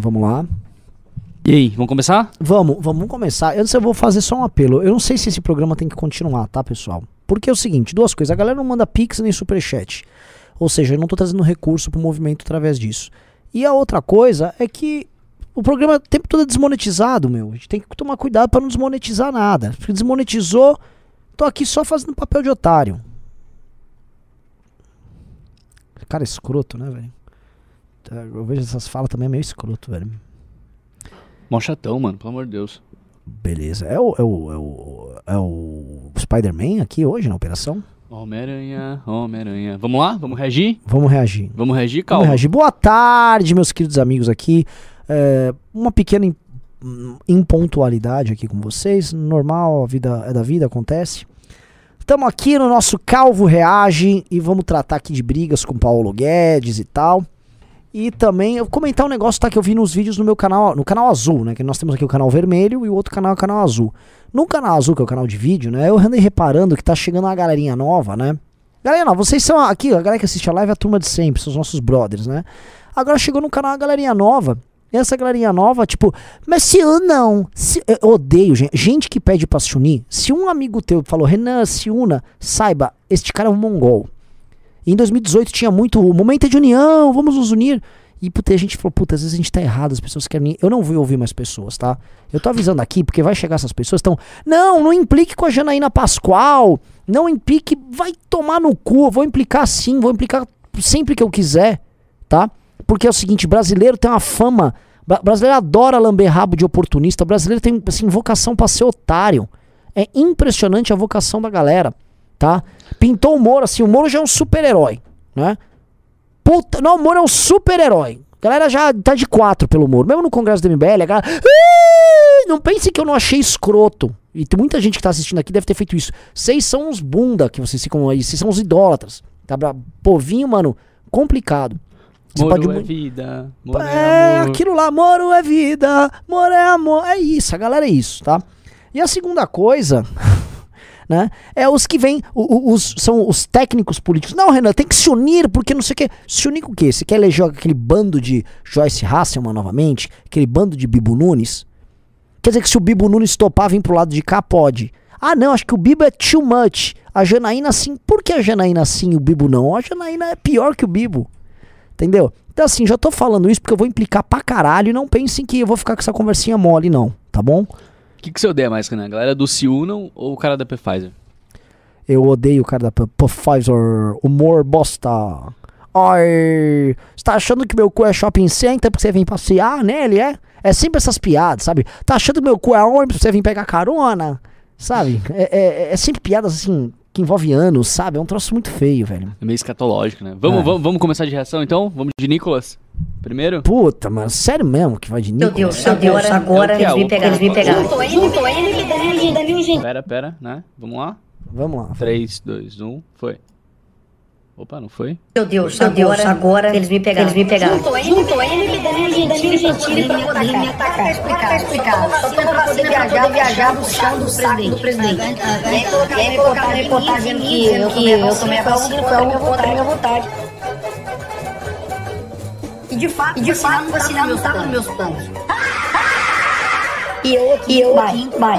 Vamos lá. E aí, vamos começar? Vamos, vamos começar. Antes eu vou fazer só um apelo. Eu não sei se esse programa tem que continuar, tá, pessoal? Porque é o seguinte, duas coisas. A galera não manda pix nem superchat. Ou seja, eu não tô trazendo recurso pro movimento através disso. E a outra coisa é que o programa o tempo todo é desmonetizado, meu. A gente tem que tomar cuidado para não desmonetizar nada. Porque desmonetizou, tô aqui só fazendo papel de otário. Cara, é escroto, né, velho? Eu vejo essas falas também meio escroto, velho. Mó chatão, mano, pelo amor de Deus. Beleza. É o, é o, é o, é o Spider-Man aqui hoje na operação? Homem-Aranha, Homem-Aranha. Vamos lá? Vamos reagir? Vamos reagir. Vamos reagir, calma. Vamos reagir. Boa tarde, meus queridos amigos aqui. É, uma pequena im- impontualidade aqui com vocês. Normal, a vida é da vida, acontece. Estamos aqui no nosso Calvo Reage e vamos tratar aqui de brigas com Paulo Guedes e tal. E também comentar um negócio tá, que eu vi nos vídeos no meu canal, no canal azul, né? Que nós temos aqui o canal vermelho e o outro canal é o canal azul. No canal azul, que é o canal de vídeo, né? Eu andei reparando que tá chegando uma galerinha nova, né? Nova, vocês são aqui, a galera que assiste a live é a turma de sempre, são os nossos brothers, né? Agora chegou no canal a galerinha nova. E essa galerinha nova, tipo, mas se eu não. Se, eu odeio gente, gente que pede pra se unir. Se um amigo teu falou, Renan, se una, saiba, este cara é um mongol. Em 2018 tinha muito o momento de união, vamos nos unir. E puta, a gente falou, puta, às vezes a gente tá errado, as pessoas querem. Eu não vou ouvir mais pessoas, tá? Eu tô avisando aqui, porque vai chegar essas pessoas estão. Não, não implique com a Janaína Pascoal. Não implique, vai tomar no cu. Eu vou implicar sim, vou implicar sempre que eu quiser, tá? Porque é o seguinte, brasileiro tem uma fama. bra- Brasileiro adora lamber rabo de oportunista. Brasileiro tem, assim, vocação pra ser otário. É impressionante a vocação da galera, tá? Pintou o Moro, assim, o Moro já é um super-herói, né? Puta, não, o Moro é um super-herói. A galera já tá de quatro pelo Moro. Mesmo no Congresso do MBL, a galera. Não pense que eu não achei escroto. E tem muita gente que tá assistindo aqui deve ter feito isso. Vocês são uns bunda que vocês ficam aí. Vocês são os idólatras. Tá. Povinho, mano, complicado. Você Moro pode é vida, Moro é, é aquilo lá, moro é vida, moro é amor. É isso, a galera é isso, tá? E a segunda coisa, né? É os que vêm, os, são os técnicos políticos. Não, Renan, tem que se unir, porque não sei o quê. Se unir com o quê? Você quer eleger aquele bando de Joyce Hasselman novamente? Aquele bando de Bibo Nunes? Quer dizer que se o Bibo Nunes topar vir pro lado de cá, pode. Ah, não, acho que o Bibo é too much. A Janaína sim. Por que a Janaína sim e o Bibo não? A Janaína é pior que o Bibo. Entendeu? Então, assim, já tô falando isso porque eu vou implicar pra caralho e não pensem que eu vou ficar com essa conversinha mole, não. Tá bom? O que, que você odeia mais, Renan? A galera do Se Unam ou o cara da Pfizer? Eu odeio o cara da Pfizer. Humor bosta. Ai, você tá achando que meu cu é shopping center porque você vem passear nele, é? É sempre essas piadas, sabe? Tá achando que meu cu é ônibus pra você vir pegar carona? Sabe? É, é- é sempre piadas assim que envolve anos, sabe? É um troço muito feio, velho. É meio escatológico, né? Vamos, É. vamos, vamos começar de reação então? Vamos de Nicolas? Primeiro? Puta, mas sério mesmo que vai de Meu Nicolas? Deus, agora, agora É o que é, eles me o- pegaram, eles me pegaram. Juntou ele, juntou ele, Danilo, Danilo, gente. Pera, pera, né? Vamos lá? Vamos lá. 3, 2, 1, foi. Opa, não foi? Meu Deus, meu Deus, agora eles me pegaram, eles me pegaram. Juntou ele, juntou ele, Danilo, Danilo, Gentili pra poder me atacar. Tá explicado, explicado. Só pra eu poder viajar, viajar do chão do saco do presidente. E aí colocar- e aí colocar uma reportagem que eu que eu tomei a vacina, foi a minha vontade, minha vontade. E de fato, e de fato, vacinar não estava nos meus planos. E eu aqui, eu aqui, vai.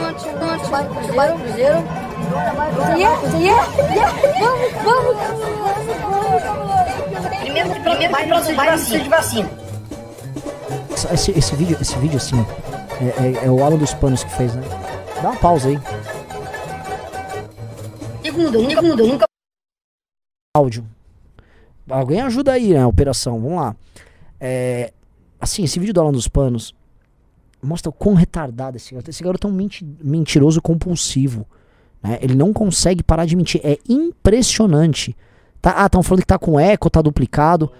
Primeiro, primeiro vai precisa de vacina. Esse, esse vídeo, esse vídeo assim, é, é- é o Alan dos Panos que fez, né? Dá uma pausa aí. Segundo, segundo, nunca áudio. Alguém ajuda aí na operação, vamos lá. É, assim, esse vídeo do Alan dos Panos mostra o quão retardado esse garoto. Esse garoto é um menti- mentiroso compulsivo. né? Ele não consegue parar de mentir. É impressionante. Tá, ah, estão falando que tá com eco, tá duplicado.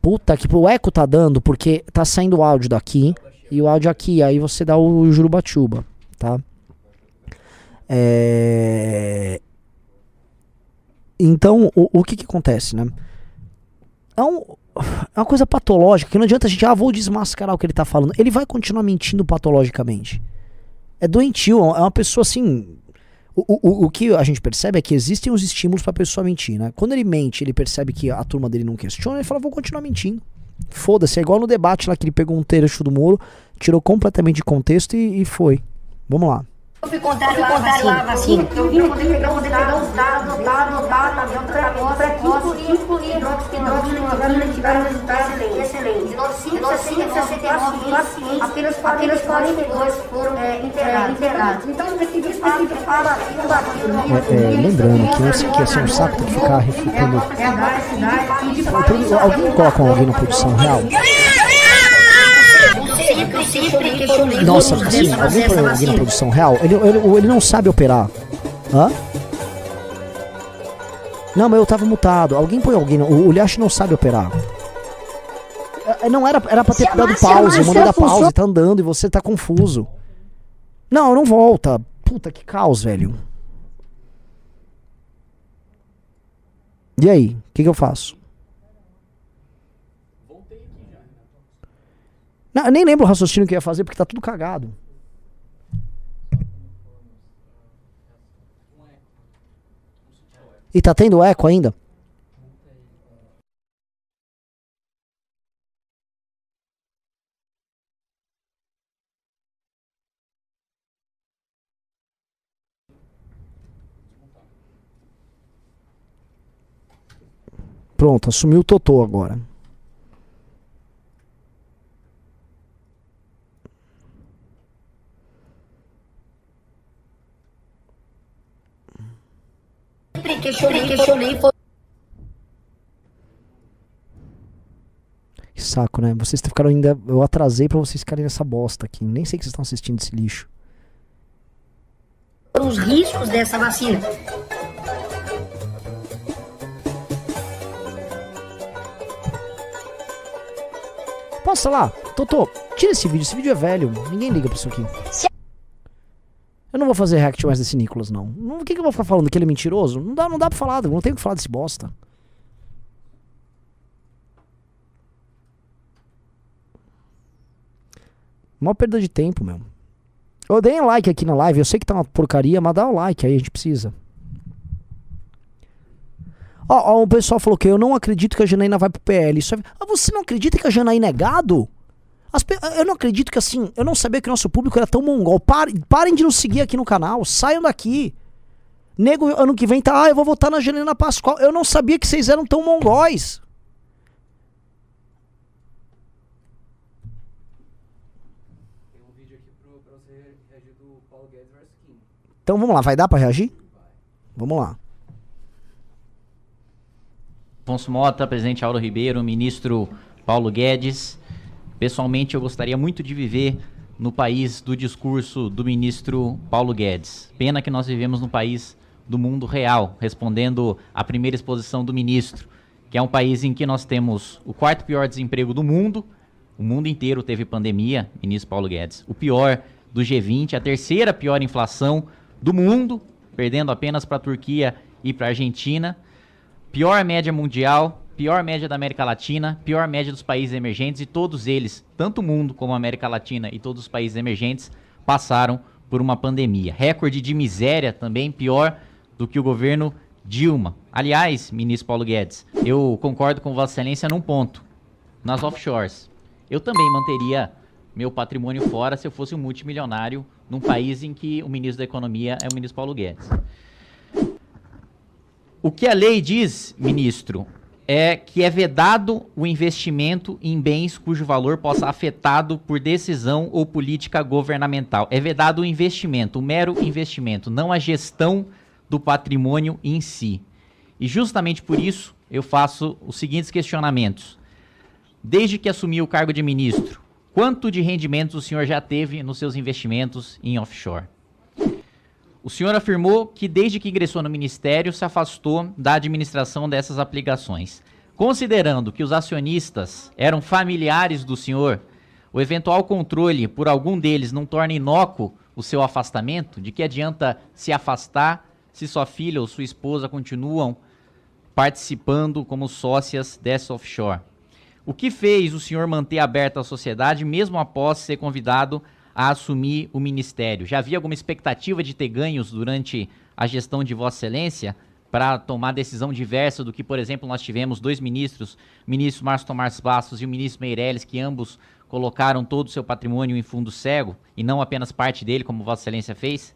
Puta que o eco tá dando porque tá saindo o áudio daqui e o áudio aqui. Aí você dá o jurubachuba, tá? É... Então, o, o que que acontece, né? É, um- é uma coisa patológica que não adianta a gente, ah, vou desmascarar o que ele tá falando. Ele vai continuar mentindo patologicamente. É doentio, é uma pessoa assim. O, o, o que a gente percebe é que existem os estímulos pra pessoa mentir, né? Quando ele mente, ele percebe que a turma dele não questiona, ele fala, vou continuar mentindo. Foda-se, é igual no debate lá que ele pegou um trecho do Moro, tirou completamente de contexto e, e foi. Vamos lá. Eu fui contrário à vacina. Eu vim poder pegar, poder pegar os dados, dados, dados, dados, para que incluir hidroxicloroquina tiveram resultados excelentes. De 969 pacientes, apenas 42 foram internados. Então, esse fala É, é, lembrando que eu sei que assim, um saco tem que ficar refutando. Alguém coloca alguém na produção real? Nossa, assim, alguém põe alguém na produção real? Ele, ele, ele não sabe operar. Hã? Não, mas eu tava mutado. Alguém põe alguém. O, o Lyash não sabe operar. É, Não era, era pra ter dado pause. Eu mandei dar pause, tá andando e você tá confuso. Não, não volta. Puta que caos, velho. E aí? O que, que eu faço? Não, nem lembro o raciocínio que ia fazer porque tá tudo cagado. E tá tendo eco ainda? Pronto, assumiu o Totô agora. Sempre questionei, questionei, foi Que saco, né? Vocês ficaram ainda. Eu atrasei pra vocês ficarem nessa bosta aqui. Nem sei que vocês estão assistindo esse lixo. os riscos dessa vacina. Posso lá? Totô, tira esse vídeo. Esse vídeo é velho. Ninguém liga pra isso aqui. Eu não vou fazer react mais desse Nicolas, não. O que, que eu vou ficar falando? Que ele é mentiroso? Não dá, não dá pra falar. Não tenho o que falar desse bosta. Mó perda de tempo, meu. Eu dei um like aqui na live. Eu sei que tá uma porcaria, mas dá o like aí, a gente precisa. Ó, o pessoal falou que eu não acredito que a Janaína vai pro PL. Isso é... Ah, você não acredita que a Janaína é gado? As pe- Eu não acredito que assim, eu não sabia que nosso público era tão mongol. Parem, parem de nos seguir aqui no canal, saiam daqui. Nego, ano que vem tá, ah, eu vou votar na Janaína Pascoal. Eu não sabia que vocês eram tão mongóis. Então vamos lá, vai dar pra reagir? Vamos lá. Afonso Mota, presidente Auro Ribeiro, ministro Paulo Guedes. Pessoalmente, eu gostaria muito de viver no país do discurso do ministro Paulo Guedes. Pena que nós vivemos no país do mundo real, respondendo à primeira exposição do ministro, que é um país em que nós temos o quarto pior desemprego do mundo, o mundo inteiro teve pandemia, ministro Paulo Guedes. O pior do G20, a terceira pior inflação do mundo, perdendo apenas para a Turquia e para a Argentina. Pior média mundial, pior média da América Latina, pior média dos países emergentes e todos eles, tanto o mundo como a América Latina e todos os países emergentes, passaram por uma pandemia. Recorde de miséria também pior do que o governo Dilma. Aliás, ministro Paulo Guedes, eu concordo com Vossa Excelência num ponto. Nas offshores. Eu também manteria meu patrimônio fora se eu fosse um multimilionário num país em que o ministro da Economia é o ministro Paulo Guedes. O que a lei diz, ministro, é que é vedado o investimento em bens cujo valor possa afetado por decisão ou política governamental. É vedado o investimento, o mero investimento, não a gestão do patrimônio em si. E justamente por isso eu faço os seguintes questionamentos. Desde que assumiu o cargo de ministro, quanto de rendimentos o senhor já teve nos seus investimentos em offshore? O senhor afirmou que desde que ingressou no ministério se afastou da administração dessas aplicações. Considerando que os acionistas eram familiares do senhor, o eventual controle por algum deles não torna inócuo o seu afastamento? De que adianta se afastar se sua filha ou sua esposa continuam participando como sócias dessa offshore? O que fez o senhor manter aberta a sociedade mesmo após ser convidado a assumir o ministério? Já havia alguma expectativa de ter ganhos durante a gestão de Vossa Excelência para tomar decisão diversa do que, por exemplo, nós tivemos dois ministros, o ministro Márcio Tomás Bastos e o ministro Meirelles, que ambos colocaram todo o seu patrimônio em fundo cego, e não apenas parte dele, como Vossa Excelência fez.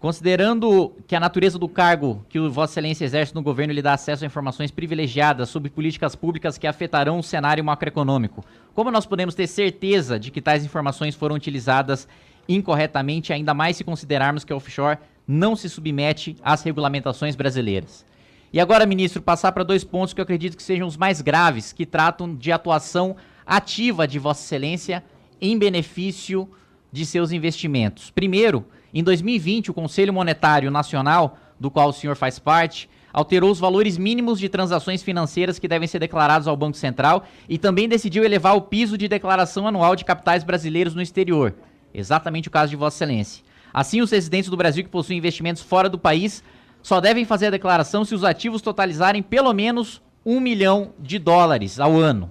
Considerando que a natureza do cargo que o Vossa Excelência exerce no governo lhe dá acesso a informações privilegiadas sobre políticas públicas que afetarão o cenário macroeconômico, como nós podemos ter certeza de que tais informações foram utilizadas incorretamente, ainda mais se considerarmos que a offshore não se submete às regulamentações brasileiras? E agora, ministro, passar para dois pontos que eu acredito que sejam os mais graves, que tratam de atuação ativa de Vossa Excelência em benefício de seus investimentos. Primeiro, em 2020, o Conselho Monetário Nacional, do qual o senhor faz parte, alterou os valores mínimos de transações financeiras que devem ser declarados ao Banco Central e também decidiu elevar o piso de declaração anual de capitais brasileiros no exterior. Exatamente o caso de Vossa Excelência. Assim, os residentes do Brasil que possuem investimentos fora do país só devem fazer a declaração se os ativos totalizarem pelo menos um milhão de dólares ao ano.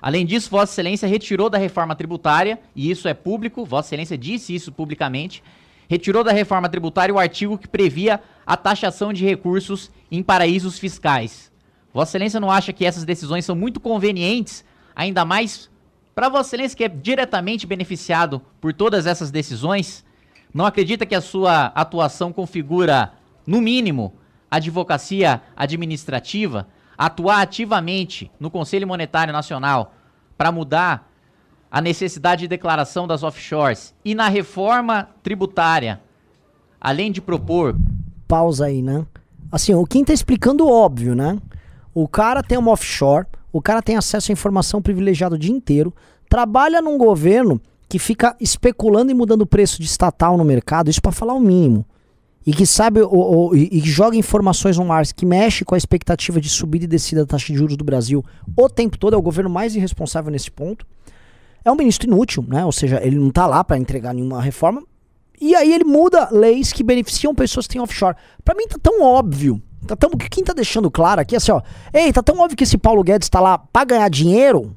Além disso, Vossa Excelência retirou da reforma tributária, e isso é público, Vossa Excelência disse isso publicamente, retirou da reforma tributária o artigo que previa a taxação de recursos em paraísos fiscais. Vossa Excelência não acha que essas decisões são muito convenientes, ainda mais para Vossa Excelência que é diretamente beneficiado por todas essas decisões? Não acredita que a sua atuação configura, no mínimo, advocacia administrativa? Atuar ativamente no Conselho Monetário Nacional para mudar a necessidade de declaração das offshores e na reforma tributária, além de propor. Pausa aí, né? Assim, o Kim tá explicando óbvio, né? O cara tem uma offshore, o cara tem acesso à informação privilegiada o dia inteiro, trabalha num governo que fica especulando e mudando o preço de estatal no mercado, isso para falar o mínimo. E que sabe o, o, e, que joga informações no ar, que mexe com a expectativa de subida e descida da taxa de juros do Brasil o tempo todo, é o governo mais irresponsável nesse ponto é um ministro inútil, né? Ou seja, ele não está lá para entregar nenhuma reforma. E aí ele muda leis que beneficiam pessoas que têm offshore. Para mim tá tão óbvio. Tá tão, quem tá deixando claro aqui é assim, ó. Ei, tá tão óbvio que esse Paulo Guedes tá lá pra ganhar dinheiro,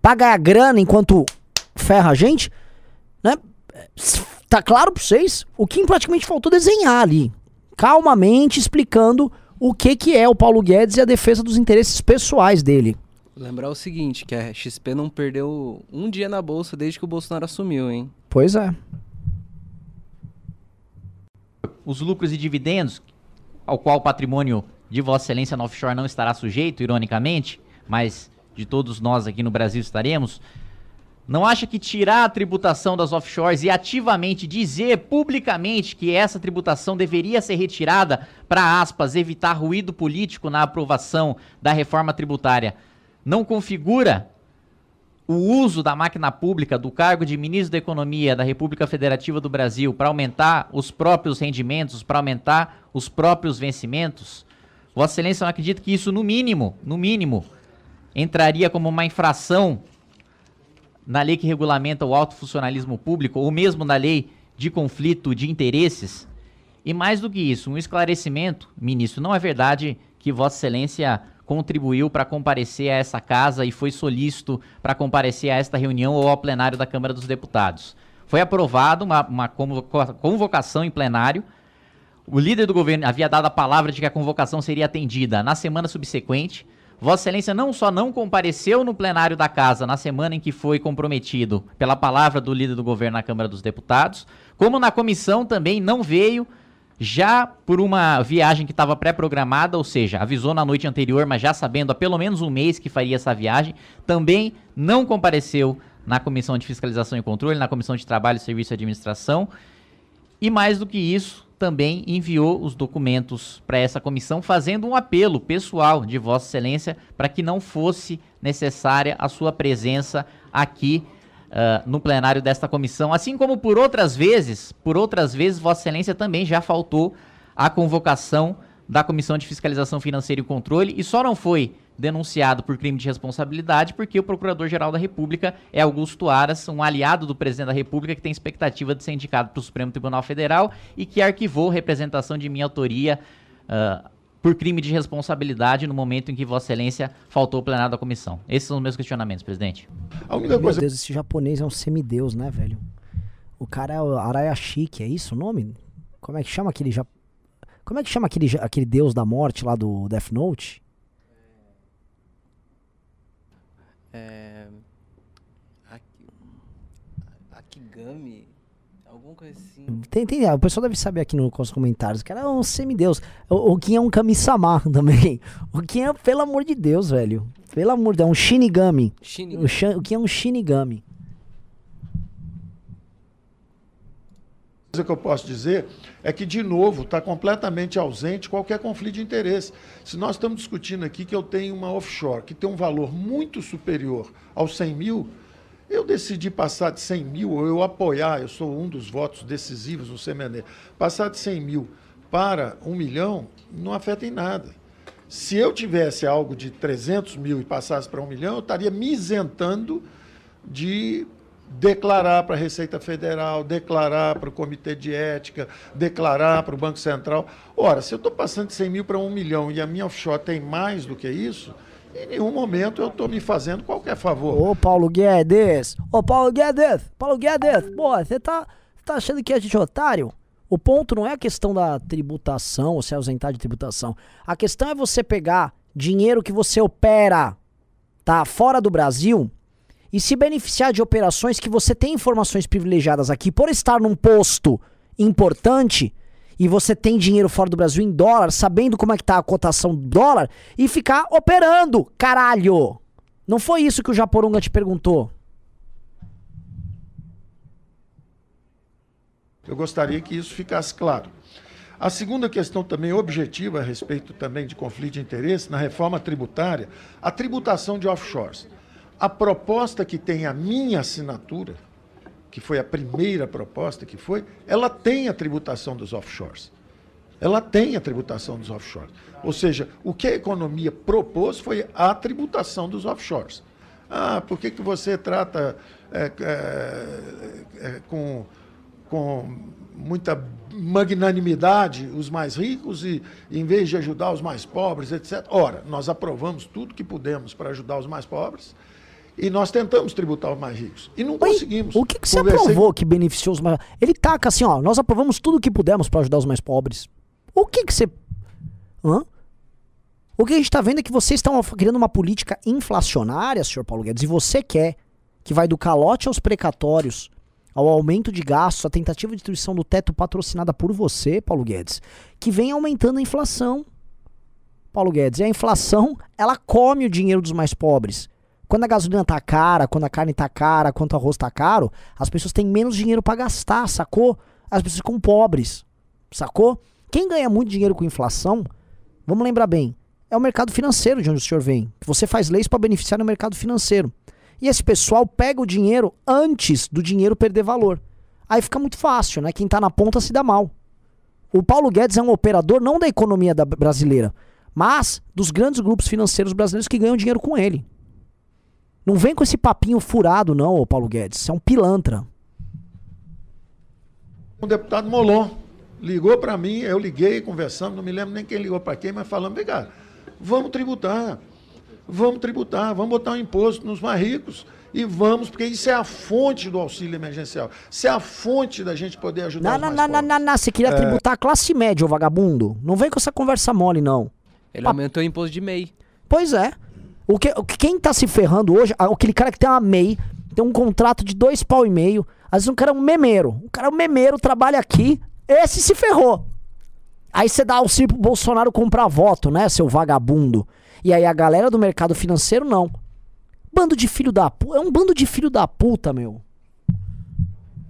pra ganhar grana enquanto ferra a gente, né? Tá claro pra vocês? O Kim praticamente faltou desenhar ali. Calmamente explicando o que que é o Paulo Guedes e a defesa dos interesses pessoais dele. Lembrar o seguinte, que a XP não perdeu um dia na bolsa desde que o Bolsonaro assumiu, hein? Pois é. Os lucros e dividendos, ao qual o patrimônio de Vossa Excelência no offshore não estará sujeito, ironicamente, mas de todos nós aqui no Brasil estaremos, não acha que tirar a tributação das offshores e ativamente dizer publicamente que essa tributação deveria ser retirada para, aspas, evitar ruído político na aprovação da reforma tributária não configura o uso da máquina pública do cargo de ministro da Economia da República Federativa do Brasil para aumentar os próprios rendimentos, para aumentar os próprios vencimentos, Vossa Excelência não acredita que isso, no mínimo, no mínimo, entraria como uma infração na lei que regulamenta o alto funcionalismo público, ou mesmo na lei de conflito de interesses? E mais do que isso, um esclarecimento, ministro, não é verdade que Vossa Excelência contribuiu para comparecer a essa casa e foi solícito para comparecer a esta reunião ou ao plenário da Câmara dos Deputados. Foi aprovada uma, uma convocação em plenário. O líder do governo havia dado a palavra de que a convocação seria atendida na semana subsequente. Vossa Excelência não só não compareceu no plenário da casa na semana em que foi comprometido pela palavra do líder do governo na Câmara dos Deputados, como na comissão também não veio já por uma viagem que estava pré-programada, ou seja, avisou na noite anterior, mas já sabendo há pelo menos um mês que faria essa viagem, também não compareceu na Comissão de Fiscalização e Controle, na Comissão de Trabalho, Serviço e Administração. E mais do que isso, também enviou os documentos para essa comissão, fazendo um apelo pessoal de Vossa Excelência para que não fosse necessária a sua presença aqui uh, no plenário desta comissão, assim como por outras vezes, por outras vezes, Vossa Excelência também já faltou à convocação da Comissão de Fiscalização Financeira e Controle e só não foi denunciado por crime de responsabilidade porque o Procurador-Geral da República é Augusto Aras, um aliado do Presidente da República que tem expectativa de ser indicado para o Supremo Tribunal Federal e que arquivou representação de minha autoria uh, por crime de responsabilidade no momento em que Vossa Excelência faltou ao plenário da comissão. Esses são os meus questionamentos, presidente. A única coisa... Meu Deus, esse japonês é um semideus, né, velho? O cara é o Arayashiki, é isso o nome? Como é que chama aquele japonês? Como é que chama aquele, aquele deus da morte lá do Death Note? É. Aki- Akigami? Alguma coisa assim. Tem, tem, o pessoal deve saber aqui no- nos comentários. O cara é um semideus. O, o Kim é um Kami-sama também. O Kim é, pelo amor de Deus, velho. Pelo amor de Deus, é um Shinigami. Shinigami. O, o Kim é um Shinigami. coisa que eu posso dizer é que, de novo, está completamente ausente qualquer conflito de interesse. Se nós estamos discutindo aqui que eu tenho uma offshore que tem um valor muito superior aos 100 mil, eu decidi passar de 100 mil, ou eu apoiar, eu sou um dos votos decisivos no CMNE, passar de 100 mil para 1 milhão não afeta em nada. Se eu tivesse algo de 300 mil e passasse para 1 milhão, eu estaria me isentando de declarar para a Receita Federal, declarar para o Comitê de Ética, declarar para o Banco Central. Ora, se eu estou passando de 100 mil para 1 milhão e a minha offshore tem mais do que isso, em nenhum momento eu estou me fazendo qualquer favor. Ô, Paulo Guedes! Ô, Paulo Guedes! Paulo Guedes! Pô, você tá, tá achando que é otário? O ponto não é a questão da tributação, ou se ausentar de tributação. A questão é você pegar dinheiro que você opera, tá? Fora do Brasil e se beneficiar de operações que você tem informações privilegiadas aqui por estar num posto importante e você tem dinheiro fora do Brasil em dólar, sabendo como é que tá a cotação do dólar e ficar operando, caralho. Não foi isso que o Japoronga te perguntou. Eu gostaria que isso ficasse claro. A segunda questão também objetiva a respeito também de conflito de interesse, na reforma tributária, a tributação de offshores. A proposta que tem a minha assinatura, que foi a primeira proposta que foi, ela tem a tributação dos offshores. Ela tem a tributação dos offshores. Ou seja, o que a economia propôs foi a tributação dos offshores. Ah, por que, que você trata é, é, é, com, com muita magnanimidade os mais ricos e, em vez de ajudar os mais pobres, etc. Ora, nós aprovamos tudo que pudemos para ajudar os mais pobres e nós tentamos tributar os mais ricos. E não Oi, conseguimos. O que, que você Conversei- aprovou que beneficiou os mais. Ele taca assim, ó. Nós aprovamos tudo o que pudemos pra ajudar os mais pobres. O que que você. Hã? O que a gente tá vendo é que vocês estão criando uma política inflacionária, senhor Paulo Guedes, e você quer que vai do calote aos precatórios, ao aumento de gastos, a tentativa de destruição do teto patrocinada por você, Paulo Guedes, que vem aumentando a inflação. Paulo Guedes, e a inflação, ela come o dinheiro dos mais pobres. Quando a gasolina tá cara, quando a carne tá cara, quando o arroz tá caro, as pessoas têm menos dinheiro pra gastar, sacou? As pessoas ficam pobres, sacou? Quem ganha muito dinheiro com inflação, vamos lembrar bem, é o mercado financeiro de onde o senhor vem. Você faz leis para beneficiar no mercado financeiro. E esse pessoal pega o dinheiro antes do dinheiro perder valor. Aí fica muito fácil, né? Quem tá na ponta se dá mal. O Paulo Guedes é um operador não da economia da brasileira, mas dos grandes grupos financeiros brasileiros que ganham dinheiro com ele. Não vem com esse papinho furado, não, ô Paulo Guedes. Você é um pilantra. O deputado Molon ligou para mim, eu liguei, conversamos, não me lembro nem quem ligou para quem, mas falamos, vem cá, vamos tributar, vamos tributar, vamos botar um imposto nos mais ricos e vamos, porque isso é a fonte do auxílio emergencial, isso é a fonte da gente poder ajudar Não, os não, mais não, não, não, não. Você queria tributar a classe média, ô vagabundo. Não vem com essa conversa mole, não. Ele Pa- aumentou o imposto de MEI. Pois é. O que, quem tá se ferrando hoje, aquele cara que tem uma MEI, tem um contrato de dois pau e meio, às vezes um cara é um memeiro. O cara é um memeiro, trabalha aqui, esse se ferrou. Aí você dá auxílio pro Bolsonaro comprar voto, né, seu vagabundo? E aí a galera do mercado financeiro, não. Bando de filho da puta. É um bando de filho da puta, meu.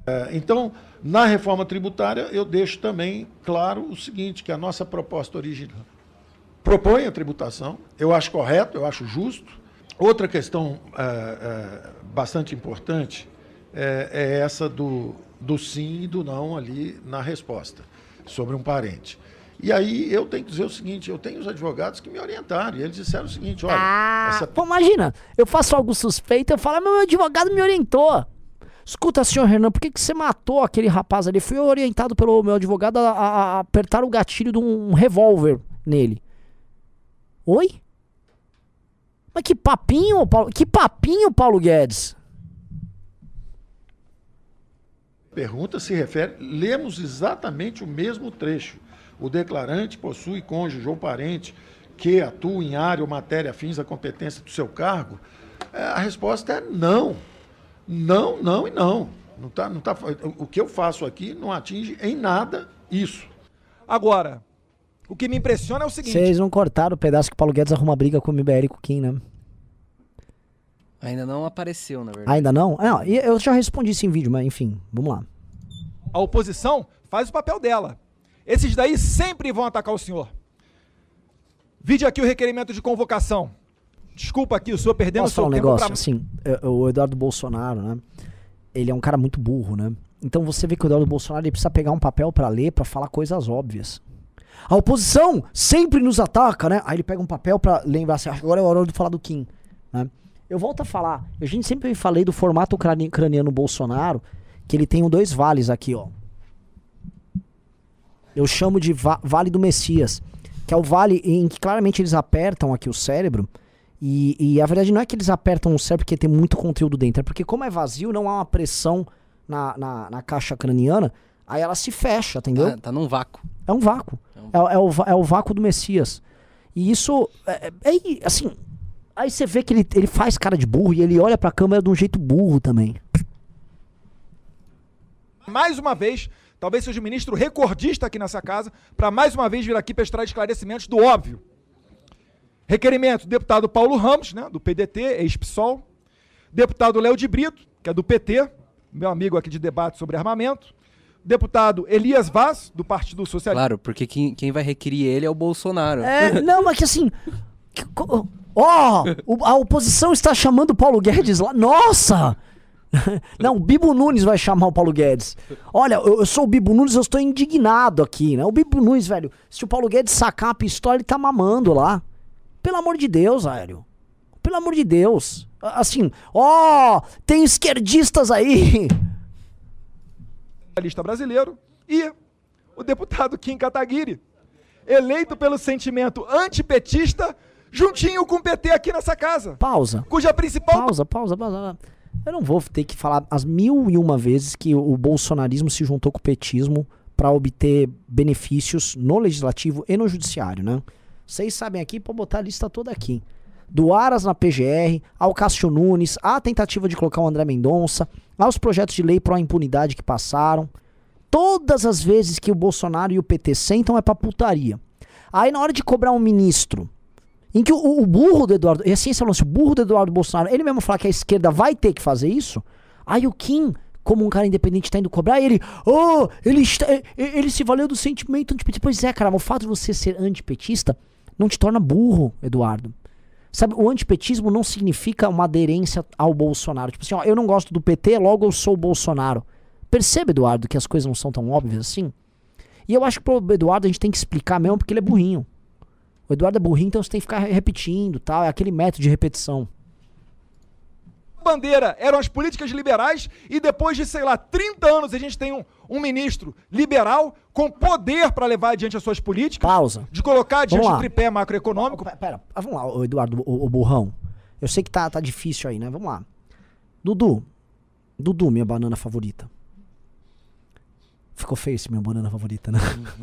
É, Então, na reforma tributária, eu deixo também claro o seguinte, que a nossa proposta original propõe a tributação, eu acho correto, eu acho justo. Outra questão é, é, bastante importante é, é essa do, do sim e do não ali na resposta, sobre um parente. E aí eu tenho que dizer o seguinte, eu tenho os advogados que me orientaram, e eles disseram o seguinte, olha, Ah, essa pô, imagina, eu faço algo suspeito, eu falo, "Ah, meu advogado me orientou. Escuta, senhor Renan, por que, que você matou aquele rapaz ali? Fui orientado pelo meu advogado a, a- a apertar o gatilho de um revólver nele. Oi? Mas que papinho, Paulo, que papinho, Paulo Guedes? pergunta se refere, lemos exatamente o mesmo trecho. o declarante possui cônjuge ou parente que atua em área ou matéria afins à competência do seu cargo? É, a resposta é não. Não, não e não. não, tá, não tá, o que eu faço aqui não atinge em nada isso. Agora, o que me impressiona é o seguinte. Vocês não cortaram o pedaço que o Paulo Guedes arruma briga com o MBL e com o Kim, né? Ainda não apareceu, na verdade. Ainda não? Não, e eu já respondi isso em vídeo, mas enfim, vamos lá. A oposição faz o papel dela. Esses daí sempre vão atacar o senhor. Vide aqui o requerimento de convocação. Desculpa aqui, o senhor perdendo o Posso seu falar um tempo negócio? pra- Assim, é, o Eduardo Bolsonaro, né? Ele é um cara muito burro, né? Então você vê que o Eduardo Bolsonaro ele precisa pegar um papel pra ler, pra falar coisas óbvias. A oposição sempre nos ataca, né? Aí ele pega um papel pra lembrar assim, "Ah, agora é a hora de falar do Kim, né? Eu volto a falar, a gente sempre falei do formato crani- craniano Bolsonaro, que ele tem dois vales aqui, ó. Eu chamo de va- Vale do Messias, que é o vale em que claramente eles apertam aqui o cérebro. E, e a verdade não é que eles apertam o cérebro porque tem muito conteúdo dentro, é porque como é vazio, não há uma pressão na, na, na caixa craniana, aí ela se fecha, entendeu? Tá, tá num vácuo. É um vácuo. É, é o, é o vácuo do Messias. E isso é, é- é assim. Aí você vê que ele, ele faz cara de burro e ele olha pra câmera de um jeito burro também. mais uma vez, talvez seja o ministro recordista aqui nessa casa, para mais uma vez vir aqui prestar esclarecimentos do óbvio. Requerimento do deputado Paulo Ramos, né, do PDT, ex-PSOL. Deputado Léo de Brito, que é do PT, meu amigo aqui de debate sobre armamento. Deputado Elias Vaz, do Partido Socialista. Claro, porque quem, quem vai requerir ele é o Bolsonaro. É, não, mas que assim. Ó, o- a oposição está chamando o Paulo Guedes lá. Nossa! Não, o Bibo Nunes vai chamar o Paulo Guedes. Olha, eu, eu sou o Bibo Nunes, eu estou indignado aqui, né? O Bibo Nunes, velho, se o Paulo Guedes sacar a pistola, ele tá mamando lá. Pelo amor de Deus, velho. Pelo amor de Deus. Assim, ó, tem esquerdistas aí. socialista brasileiro, e o deputado Kim Kataguiri, eleito pelo sentimento antipetista, juntinho com o PT aqui nessa casa, Pausa. cuja principal Pausa, pausa, pausa. Eu não vou ter que falar as mil e uma vezes que o bolsonarismo se juntou com o petismo para obter benefícios no legislativo e no judiciário, né? Vocês sabem aqui, pode botar a lista toda aqui. Do Aras na PGR, ao Cássio Nunes, à tentativa de colocar o André Mendonça, aos projetos de lei pró-impunidade que passaram. Todas as vezes que o Bolsonaro e o PT sentam é pra putaria. Aí na hora de cobrar um ministro em que o, o burro do Eduardo. E assim, esse é o lance, o burro do Eduardo Bolsonaro, ele mesmo falar que a esquerda vai ter que fazer isso. Aí o Kim, como um cara independente, tá indo cobrar, ele. Oh, ele, está, ele se valeu do sentimento antipetista. Pois é, cara, o fato de você ser antipetista não te torna burro, Eduardo. Sabe, o antipetismo não significa uma aderência ao Bolsonaro. Tipo assim, ó, eu não gosto do PT, logo eu sou o Bolsonaro. Percebe, Eduardo, que as coisas não são tão óbvias assim? E eu acho que pro Eduardo a gente tem que explicar mesmo, porque ele é burrinho. O Eduardo é burrinho, então você tem que ficar repetindo, tal. É aquele método de repetição. Bandeira eram as políticas liberais e depois de, sei lá, 30 anos a gente tem um, um ministro liberal com poder para levar adiante as suas políticas, Pausa. de colocar adiante o tripé macroeconômico. Pera, pera, ah, vamos lá, Eduardo, o, o burrão. Eu sei que tá, tá difícil aí, né? Vamos lá. Dudu. Dudu, minha banana favorita. Ficou feio esse minha banana favorita, né?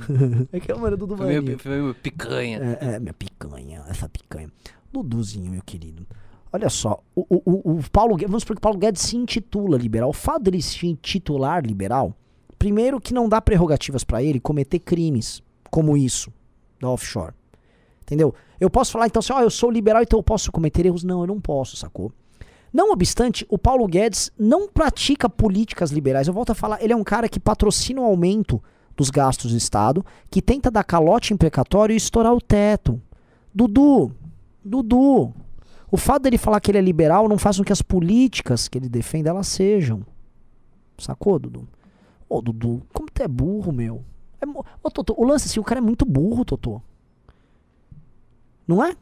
é que a banana Dudu Foi vai meio, foi meio picanha. É, é, minha picanha, essa picanha. Duduzinho, meu querido. Olha só, o, o, o- Paulo Guedes, vamos supor que o Paulo Guedes se intitula liberal. O fato dele se intitular liberal, primeiro que não dá prerrogativas pra ele cometer crimes como isso, da offshore. Entendeu? Eu posso falar então assim, ó, eu sou liberal, então eu posso cometer erros? Não, eu não posso, sacou? Não obstante, o Paulo Guedes não pratica políticas liberais. Eu volto a falar, ele é um cara que patrocina o aumento dos gastos do Estado, que tenta dar calote em precatório e estourar o teto. Dudu, Dudu, o fato dele falar que ele é liberal não faz com que as políticas que ele defende elas sejam. Sacou, Dudu? Ô, Dudu, como tu é burro, meu. É Ô, Totô, o lance assim, o cara é muito burro, Totô. Não é?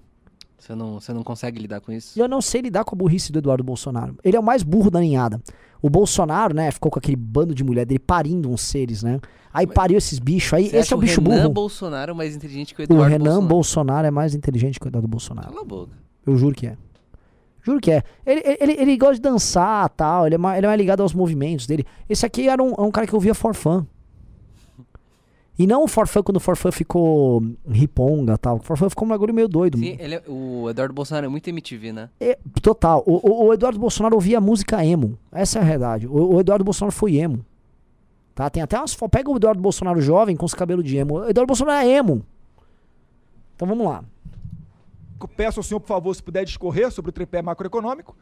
Você não, você não consegue lidar com isso? Eu não sei lidar com a burrice do Eduardo Bolsonaro. Ele é o mais burro da ninhada. O Bolsonaro, né, ficou com aquele bando de mulher dele parindo uns seres, né? Aí pariu esses bichos aí. Esse é o bicho Renan burro. Bolsonaro mais inteligente que o O Eduardo Renan Bolsonaro. Bolsonaro. é mais inteligente que o Eduardo Bolsonaro. Cala a boca. Eu juro que é. Juro que é. Ele, ele, ele gosta de dançar tal. Ele é, mais, ele é mais ligado aos movimentos dele. Esse aqui era um, é um cara que eu via for fun. E não o Forfã quando o Forfã ficou riponga e tal. O Forfã ficou um bagulho meio doido. Sim, ele é- o Eduardo Bolsonaro é muito MTV, né? É, total. O, o- o Eduardo Bolsonaro ouvia música emo. Essa é a realidade. O, o Eduardo Bolsonaro foi emo. Tá? Tem até umas. Pega o Eduardo Bolsonaro jovem com os cabelos de emo. O Eduardo Bolsonaro é emo. Então vamos lá. Peço ao senhor, por favor, se puder discorrer sobre o tripé macroeconômico.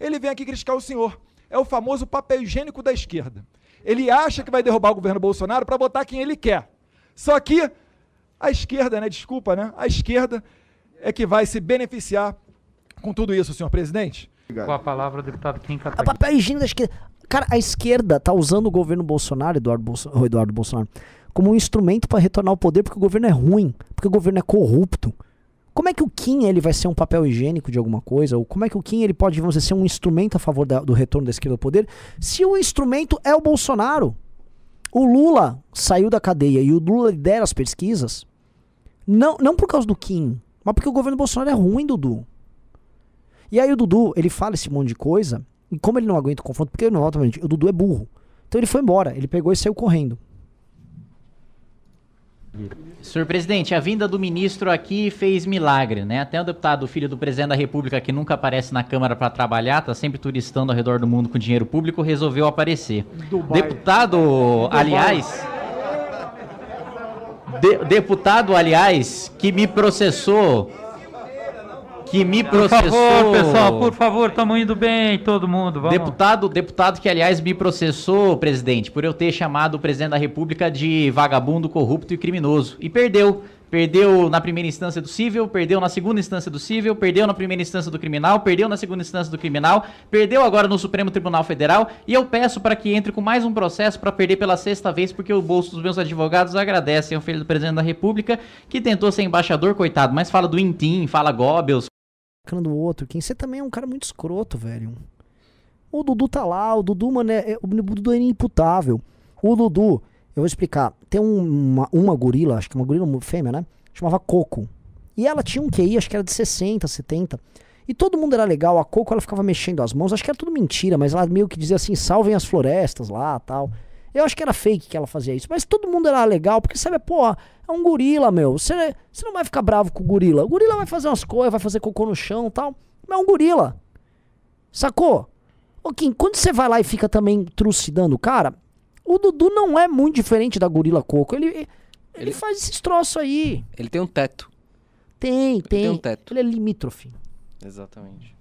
Ele vem aqui criticar o senhor. É o famoso papel higiênico da esquerda. Ele acha que vai derrubar o governo Bolsonaro para botar quem ele quer. Só que a esquerda, né? Desculpa, né? A esquerda é que vai se beneficiar com tudo isso, senhor presidente. Com a palavra, o deputado Kim A Kataguiri. papel higiênico da esquerda. Cara, a esquerda tá usando o governo Bolsonaro, Eduardo, Bolso- o Eduardo Bolsonaro, como um instrumento para retornar ao poder porque o governo é ruim, porque o governo é corrupto. Como é que o Kim ele vai ser um papel higiênico de alguma coisa? Ou como é que o Kim ele pode, vamos dizer, ser um instrumento a favor da- do retorno da esquerda ao poder? Se o instrumento é o Bolsonaro. O Lula saiu da cadeia e o Lula lidera as pesquisas, não, não por causa do Kim, mas porque o governo Bolsonaro é ruim, Dudu. E aí o Dudu, ele fala esse monte de coisa, e como ele não aguenta o confronto, porque não, obviamente, o Dudu é burro. Então ele foi embora, ele pegou e saiu correndo. Senhor presidente, a vinda do ministro aqui fez milagre, né? Até o deputado, filho do presidente da República, que nunca aparece na Câmara para trabalhar, tá sempre turistando ao redor do mundo com dinheiro público, resolveu aparecer. Deputado, aliás. de- deputado, aliás, que me processou. Que me Por processou. favor, pessoal, por favor, tamo indo bem, todo mundo. Vamos. Deputado, deputado que, aliás, me processou, presidente, por eu ter chamado o presidente da República de vagabundo, corrupto e criminoso. E perdeu. Perdeu na primeira instância do cível, perdeu na segunda instância do cível, perdeu na primeira instância do criminal, perdeu na segunda instância do criminal, perdeu agora no Supremo Tribunal Federal. E eu peço para que entre com mais um processo para perder pela sexta vez, porque o bolso dos meus advogados agradecem ao filho do presidente da República, que tentou ser embaixador, coitado, mas fala do Intim, fala Goebbels, Sacando do outro. Quem você também é um cara muito escroto, velho. O Dudu tá lá, o Dudu, mano, é, é- o Dudu é inimputável. O Dudu, eu vou explicar. Tem um- uma, uma gorila, acho que uma gorila fêmea, né? Chamava Coco. E ela tinha um QI, acho que era de 60, 70. E todo mundo era legal. A Coco, ela ficava mexendo as mãos. Acho que era tudo mentira, mas ela meio que dizia assim: salvem as florestas lá tal. Eu acho que era fake que ela fazia isso. Mas todo mundo era legal, porque sabe, porra, é um gorila, meu. Você, você não vai ficar bravo com o gorila. O gorila vai fazer umas coisas, vai fazer cocô no chão e tal. Mas é um gorila. Sacou? Ô, Kim, quando você vai lá e fica também trucidando o cara, o Dudu não é muito diferente da gorila Coco. Ele, ele, Ele- faz esses troços aí. Ele tem um teto. Tem, tem. tem um teto. Ele é limítrofe. Exatamente.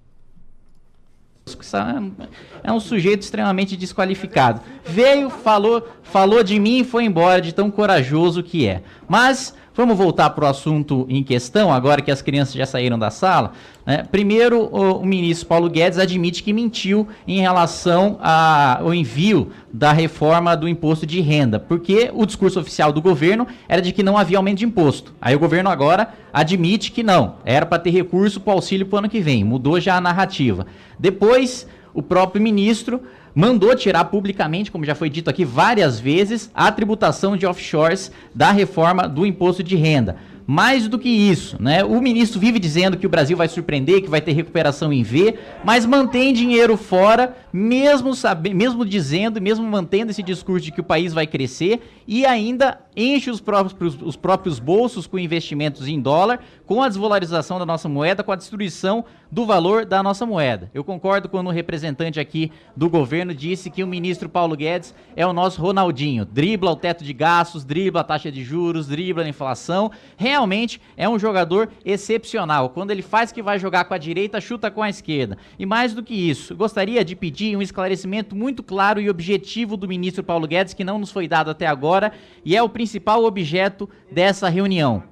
É um sujeito extremamente desqualificado. Veio, falou, falou de mim e foi embora, de tão corajoso que é. Mas vamos voltar para o assunto em questão, agora que as crianças já saíram da sala. né? Primeiro, o, o ministro Paulo Guedes admite que mentiu em relação ao envio da reforma do imposto de renda, porque o discurso oficial do governo era de que não havia aumento de imposto. Aí o governo agora admite que não, era para ter recurso para o auxílio para o ano que vem, mudou já a narrativa. Depois, o próprio ministro mandou tirar publicamente, como já foi dito aqui várias vezes, a tributação de offshores da reforma do imposto de renda. Mais do que isso, né? O ministro vive dizendo que o Brasil vai surpreender, que vai ter recuperação em V, mas mantém dinheiro fora, mesmo sabe, mesmo dizendo, mesmo mantendo esse discurso de que o país vai crescer e ainda enche os próprios, os próprios bolsos com investimentos em dólar, com a desvalorização da nossa moeda, com a destruição do valor da nossa moeda. Eu concordo quando o representante aqui do governo disse que o ministro Paulo Guedes é o nosso Ronaldinho, dribla o teto de gastos, dribla a taxa de juros, dribla a inflação. Realmente é um jogador excepcional. Quando ele faz que vai jogar com a direita, chuta com a esquerda. E mais do que isso, gostaria de pedir um esclarecimento muito claro e objetivo do ministro Paulo Guedes, que não nos foi dado até agora, e é o principal objeto dessa reunião.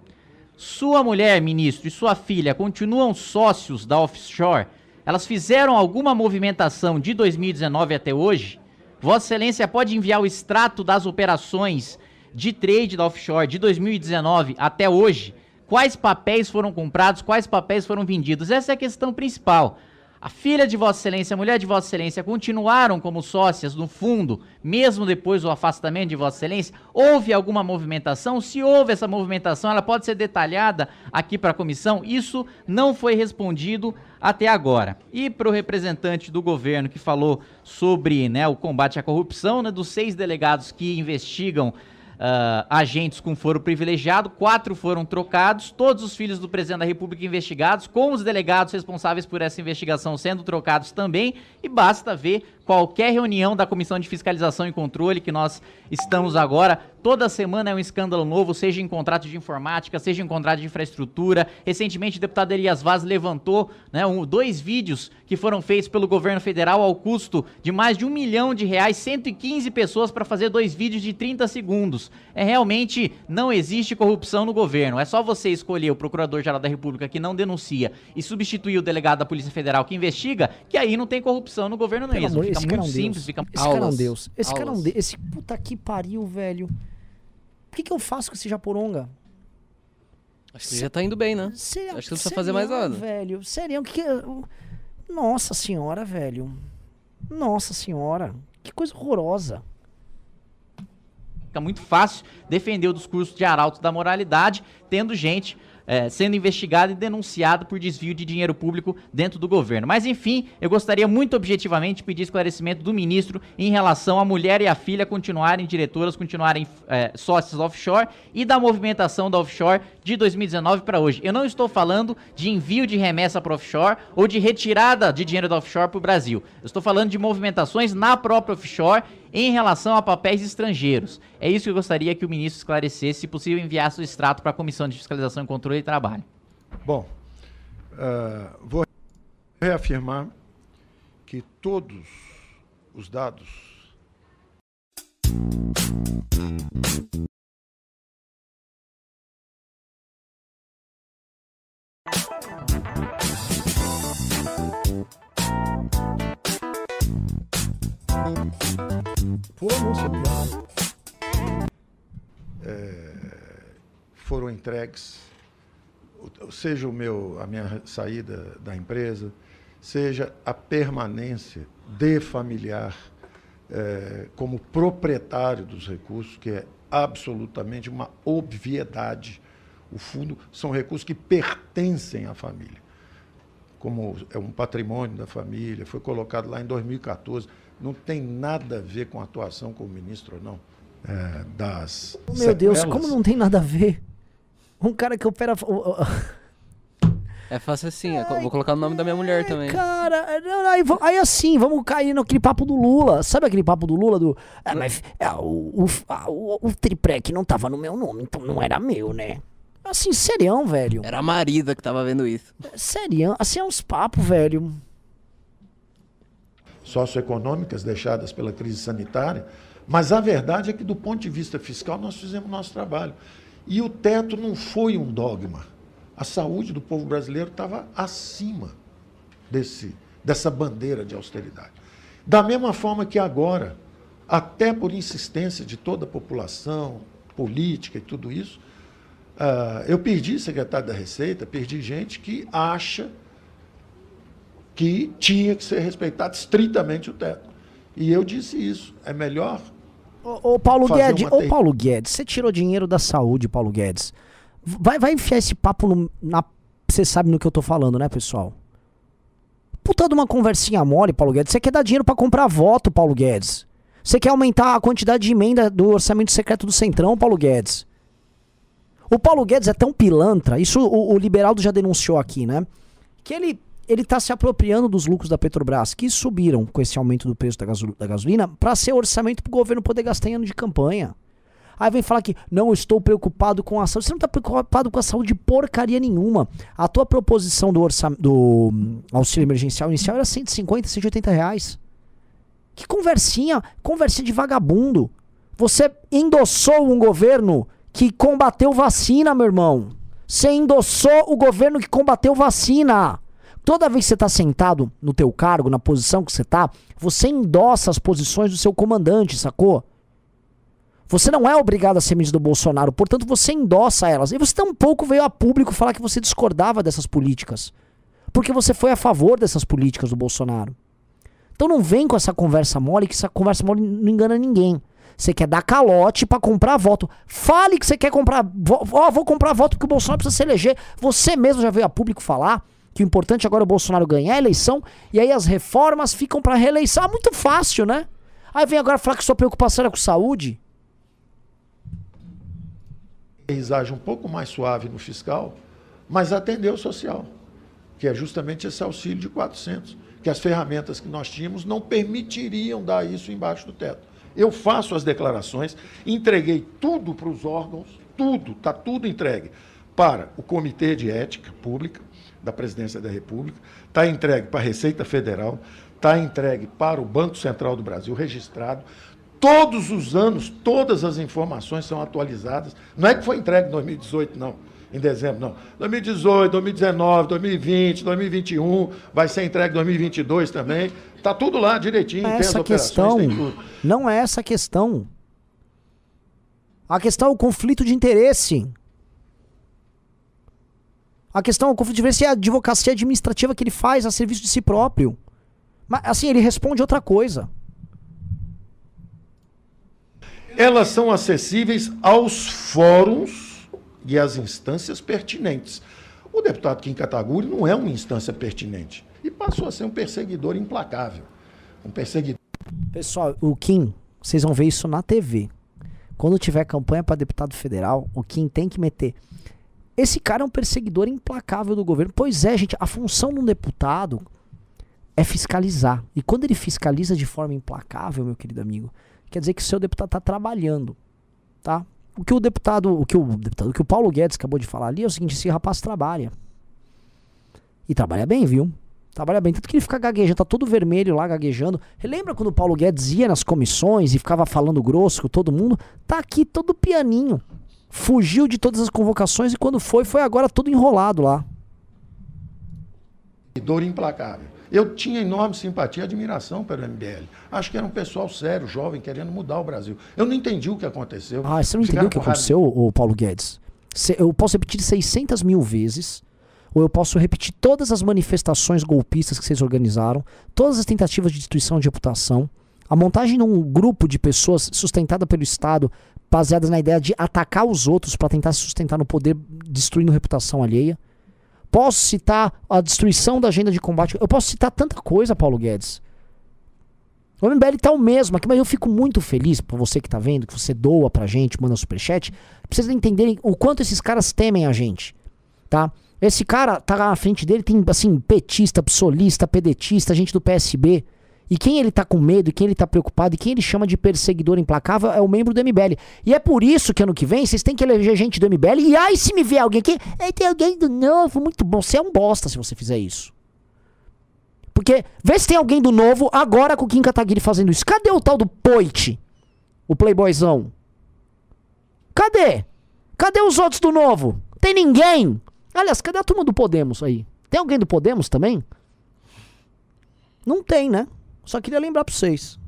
Sua mulher, ministro, e sua filha continuam sócios da offshore? Elas fizeram alguma movimentação de 2019 até hoje? Vossa Excelência pode enviar o extrato das operações de trade da offshore de 2019 até hoje? Quais papéis foram comprados? Quais papéis foram vendidos? Essa é a questão principal. A filha de Vossa Excelência, a mulher de Vossa Excelência continuaram como sócias no fundo, mesmo depois do afastamento de Vossa Excelência? Houve alguma movimentação? Se houve essa movimentação, ela pode ser detalhada aqui para a comissão? Isso não foi respondido até agora. E para o representante do governo que falou sobre né, o combate à corrupção, né, dos seis delegados que investigam ah, agentes com foro privilegiado, quatro foram trocados, todos os filhos do presidente da República investigados, com os delegados responsáveis por essa investigação sendo trocados também, e basta ver qualquer reunião da Comissão de Fiscalização e Controle que nós estamos agora. Toda semana é um escândalo novo, seja em contrato de informática, seja em contrato de infraestrutura. Recentemente, o deputado Elias Vaz levantou né, um- dois vídeos que foram feitos pelo governo federal ao custo de mais de um milhão de reais, 115 pessoas para fazer dois vídeos de 30 segundos. É realmente não existe corrupção no governo. É só você escolher o Procurador-Geral da República que não denuncia e substituir o delegado da Polícia Federal que investiga, que aí não tem corrupção no governo Pelo mesmo. amor, Fica esse cara é muito um Deus. simples, fica Esse cara é um Aulas. Deus. Esse cara é um Aulas. Deus. Esse puta que pariu, velho. O que, que eu faço com esse Japoronga? Acho que já tá indo bem, né? Acho que não precisa fazer mais nada. velho. Sério, que que é- Nossa senhora, velho. Nossa senhora. Que coisa horrorosa. Fica muito fácil defender o discurso de arauto da moralidade, tendo gente eh, sendo investigada e denunciada por desvio de dinheiro público dentro do governo. Mas, enfim, eu gostaria muito objetivamente de pedir esclarecimento do ministro em relação à mulher e a filha continuarem diretoras, continuarem eh, sócias offshore e da movimentação da offshore de 2019 para hoje. Eu não estou falando de envio de remessa para offshore ou de retirada de dinheiro da offshore para o Brasil. Eu estou falando de movimentações na própria offshore em relação a papéis estrangeiros. É isso que eu gostaria que o ministro esclarecesse, se possível enviasse o extrato para a Comissão de Fiscalização e Controle e Trabalho. Bom, ah, vou reafirmar que todos os dados Música, obrigado. foram entregues, seja o meu, a minha saída da empresa, seja a permanência de familiar eh, como proprietário dos recursos, que é absolutamente uma obviedade. O fundo são recursos que pertencem à família. Como é um patrimônio da família, foi colocado lá em 2014. Não tem nada a ver com a atuação como ministro ou não. eh, das Meu Deus, sequelas. como não tem nada a ver? Um cara que opera. É fácil assim, é co- vou colocar o nome da minha mulher também. Cara, é, não, aí, aí assim, vamos cair naquele papo do Lula. Sabe aquele papo do Lula do. Ah, mas é, o, o, ah, o, o triprec não tava no meu nome, então não era meu, né? Assim, serião, velho. Era a Marida que tava vendo isso. Serião. Assim é uns papos, velho. socioeconômicas deixadas pela crise sanitária, mas a verdade é que, do ponto de vista fiscal, nós fizemos nosso trabalho. E o teto não foi um dogma. A saúde do povo brasileiro estava acima desse, dessa bandeira de austeridade. Da mesma forma que agora, até por insistência de toda a população, política e tudo isso, ah, eu perdi secretário da Receita, perdi gente que acha que tinha que ser respeitado estritamente o teto. E eu disse isso. É melhor. Ô, ô, Paulo Guedes, ô TI. Paulo Guedes, você tirou dinheiro da saúde, Paulo Guedes. Vai, vai enfiar esse papo no, na. Você sabe no que eu tô falando, né, pessoal? Puta de uma conversinha mole, Paulo Guedes. Você quer dar dinheiro pra comprar voto, Paulo Guedes. Você quer aumentar a quantidade de emenda do orçamento secreto do Centrão, Paulo Guedes. O Paulo Guedes é tão pilantra, isso o, o Liberaldo já denunciou aqui, né? Que ele, ele tá se apropriando dos lucros da Petrobras, que subiram com esse aumento do preço da, da gasolina, para ser orçamento pro governo poder gastar em ano de campanha. Aí vem falar que não estou preocupado com a saúde. Você não está preocupado com a saúde porcaria nenhuma. A tua proposição do, do hum, auxílio emergencial inicial era 150, 180 reais. Que conversinha, conversinha de vagabundo. Você endossou um governo que combateu vacina, meu irmão. Você endossou o governo que combateu vacina. Toda vez que você está sentado no teu cargo, na posição que você está, você endossa as posições do seu comandante, sacou? Você não é obrigado a ser ministro do Bolsonaro, portanto você endossa elas. E você tampouco veio a público falar que você discordava dessas políticas. Porque você foi a favor dessas políticas do Bolsonaro. Então não vem com essa conversa mole, que essa conversa mole não engana ninguém. Você quer dar calote pra comprar voto. Fale que você quer comprar. vo- Ó, vou comprar voto porque o Bolsonaro precisa se eleger. Você mesmo já veio a público falar que o importante agora é o Bolsonaro ganhar a eleição e aí as reformas ficam pra reeleição. Ah, muito fácil, né? Aí vem agora falar que sua preocupação era com saúde. aterrissagem um pouco mais suave no fiscal, mas atender o social, que é justamente esse auxílio de 400, que as ferramentas que nós tínhamos não permitiriam dar isso embaixo do teto. Eu faço as declarações, entreguei tudo para os órgãos, tudo, está tudo entregue para o Comitê de Ética Pública da Presidência da República, está entregue para a Receita Federal, está entregue para o Banco Central do Brasil, registrado. Todos os anos, todas as informações são atualizadas. Não é que foi entregue em 2018, não, em dezembro, não. 2018, 2019, 2020, 2021, vai ser entregue em 2022 também. Está tudo lá direitinho, as essa questão não é essa a questão. A questão é o conflito de interesse. A questão é o conflito de interesse e a advocacia administrativa que ele faz a serviço de si próprio. Mas assim, ele responde outra coisa. elas são acessíveis aos fóruns e às instâncias pertinentes. O deputado Kim Kataguri não é uma instância pertinente e passou a ser um perseguidor implacável. Um perseguidor. Pessoal, o Kim, vocês vão ver isso na TV. Quando tiver campanha para deputado federal, o Kim tem que meter. Esse cara é um perseguidor implacável do governo. Pois é, gente, a função de um deputado é fiscalizar. E quando ele fiscaliza de forma implacável, meu querido amigo, quer dizer que o seu deputado está trabalhando, tá? O que o deputado, o que o deputado, o que o Paulo Guedes acabou de falar ali é o seguinte: esse rapaz trabalha. E trabalha bem, viu? Trabalha bem. Tanto que ele fica gaguejando, tá todo vermelho lá gaguejando. Lembra quando o Paulo Guedes ia nas comissões e ficava falando grosso com todo mundo? Tá aqui todo pianinho. Fugiu de todas as convocações e quando foi, foi agora todo enrolado lá. Dor implacável. Eu tinha enorme simpatia e admiração pelo MBL. Acho que era um pessoal sério, jovem, querendo mudar o Brasil. Eu não entendi o que aconteceu. Ah, você não entendeu o que aconteceu, ô Paulo Guedes? Eu posso repetir 600 mil vezes, ou eu posso repetir todas as manifestações golpistas que vocês organizaram, todas as tentativas de destruição de reputação, a montagem de um grupo de pessoas sustentada pelo Estado, baseadas na ideia de atacar os outros para tentar se sustentar no poder, destruindo reputação alheia. Posso citar a destruição da agenda de combate. Eu posso citar tanta coisa, Paulo Guedes. O MBL tá o mesmo aqui, mas eu fico muito feliz por você que tá vendo, que você doa pra gente, manda superchat, vocês entenderem o quanto esses caras temem a gente, tá? Esse cara tá lá na frente dele, tem assim, petista, psolista, pedetista, gente do PSB. E quem ele tá com medo, e quem ele tá preocupado, e quem ele chama de perseguidor implacável é o membro do MBL. E é por isso que ano que vem vocês têm que eleger gente do MBL. E ai, se me vier alguém aqui, "Ai, tem alguém do novo, muito bom. Você é um bosta se você fizer isso. Porque vê se tem alguém do novo agora com o Kim Kataguiri fazendo isso. Cadê o tal do Poit? O playboyzão? Cadê? Cadê os outros do novo? Tem ninguém? Aliás, cadê a turma do Podemos aí? Tem alguém do Podemos também? Não tem, né? Só queria lembrar pra vocês.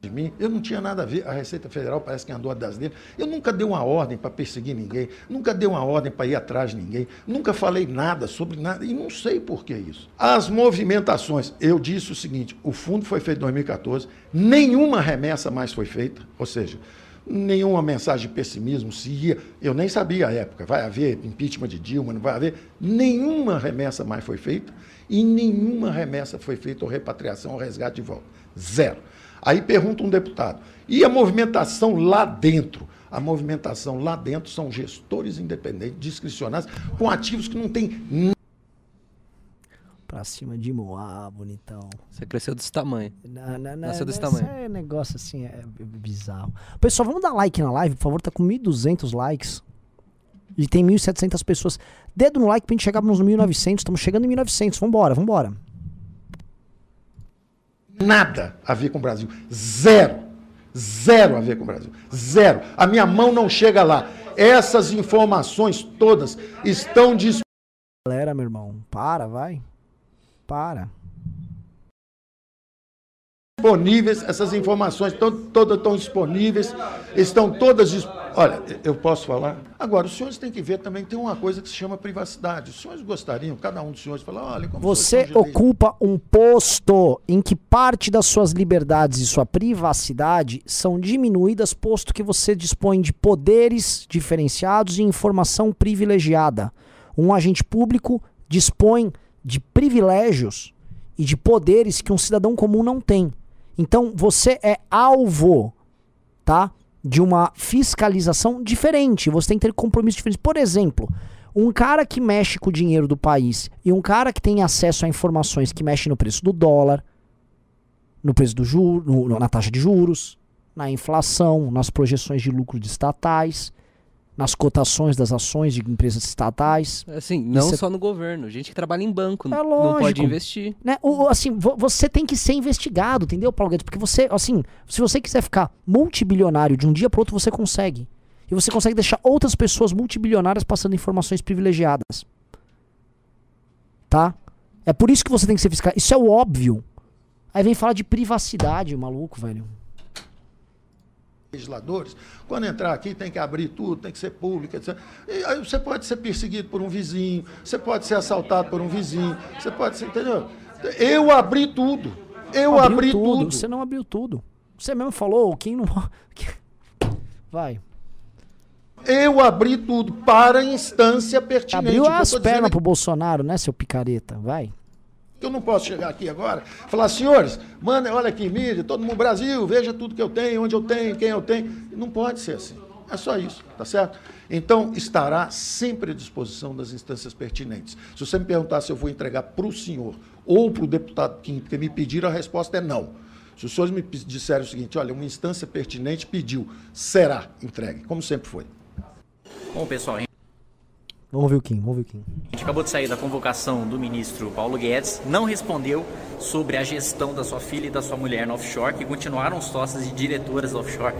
de mim, eu não tinha nada a ver. A Receita Federal parece que andou atrás dele. Eu nunca dei uma ordem para perseguir ninguém, nunca dei uma ordem para ir atrás de ninguém, nunca falei nada sobre nada e não sei por que isso. As movimentações, eu disse o seguinte: o fundo foi feito em 2014, nenhuma remessa mais foi feita, ou seja, nenhuma mensagem de pessimismo se ia. Eu nem sabia à época, vai haver impeachment de Dilma, não vai haver. Nenhuma remessa mais foi feita e nenhuma remessa foi feita ou repatriação ou resgate de volta. Zero. Aí pergunta um deputado: e a movimentação lá dentro? A movimentação lá dentro são gestores independentes, discricionários, com ativos que não têm Pra cima de Moá, bonitão. Você cresceu desse tamanho. Não, não, não, Nasceu desse não, tamanho. isso É negócio assim, é bizarro. Pessoal, vamos dar like na live, por favor. Tá com 1.200 likes. E tem 1.700 pessoas. Dedo no like pra gente chegar nos 1.900. Estamos chegando em 1.900. Vambora, vambora. nada a ver com o Brasil. Zero. Zero a ver com o Brasil. Zero. A minha mão não chega lá. Essas informações todas estão disponíveis. Galera, meu irmão, para, vai. Para. disponíveis, essas informações estão, todas estão disponíveis, estão todas. Olha, eu posso falar? Agora, os senhores têm que ver também, tem uma coisa que se chama privacidade. Os senhores gostariam, cada um dos senhores, falar: olha, como Você ocupa um posto em que parte das suas liberdades e sua privacidade são diminuídas, posto que você dispõe de poderes diferenciados e informação privilegiada. Um agente público dispõe de privilégios e de poderes que um cidadão comum não tem. Então você é alvo, tá? de uma fiscalização diferente. Você tem que ter compromissos diferentes. Por exemplo, um cara que mexe com o dinheiro do país e um cara que tem acesso a informações que mexem no preço do dólar, no preço do juro, na taxa de juros, na inflação, nas projeções de lucro de estatais, nas cotações das ações de empresas estatais. Assim, não é- só no governo. Gente que trabalha em banco É não pode lógico. investir. né? O, o- assim, vo- você tem que ser investigado, entendeu, Paulo Guedes? Porque você, assim, se você quiser ficar multibilionário de um dia para outro, você consegue. E você consegue deixar outras pessoas multibilionárias passando informações privilegiadas. Tá? É por isso que você tem que ser fiscal. Isso é o óbvio. Aí vem falar de privacidade, maluco, velho. Legisladores, quando entrar aqui tem que abrir tudo, tem que ser público, etc. E aí você pode ser perseguido por um vizinho, você pode ser assaltado por um vizinho, você pode ser, entendeu? Eu abri tudo. Eu Abriu abri tudo. Você não abriu tudo. Você mesmo falou, quem não. Vai. Eu abri tudo para a instância pertinente. Abriu as dizendo pernas é pro Bolsonaro, né, seu picareta? Vai. Que eu não posso chegar aqui agora e falar, senhores, manda, olha aqui, mídia, todo mundo Brasil, veja tudo que eu tenho, onde eu tenho, quem eu tenho. Não pode ser assim. É só isso, tá certo? Então, estará sempre à disposição das instâncias pertinentes. Se você me perguntar se eu vou entregar para o senhor ou para o deputado que, que me pediram, a resposta é não. Se os senhores me disserem o seguinte, olha, uma instância pertinente pediu, será entregue, como sempre foi. Bom, pessoal, a Vamos ver o Kim, vamos ver o Kim. gente acabou de sair da convocação do ministro Paulo Guedes, não respondeu sobre a gestão da sua filha e da sua mulher no offshore, que continuaram sócias e diretoras offshore,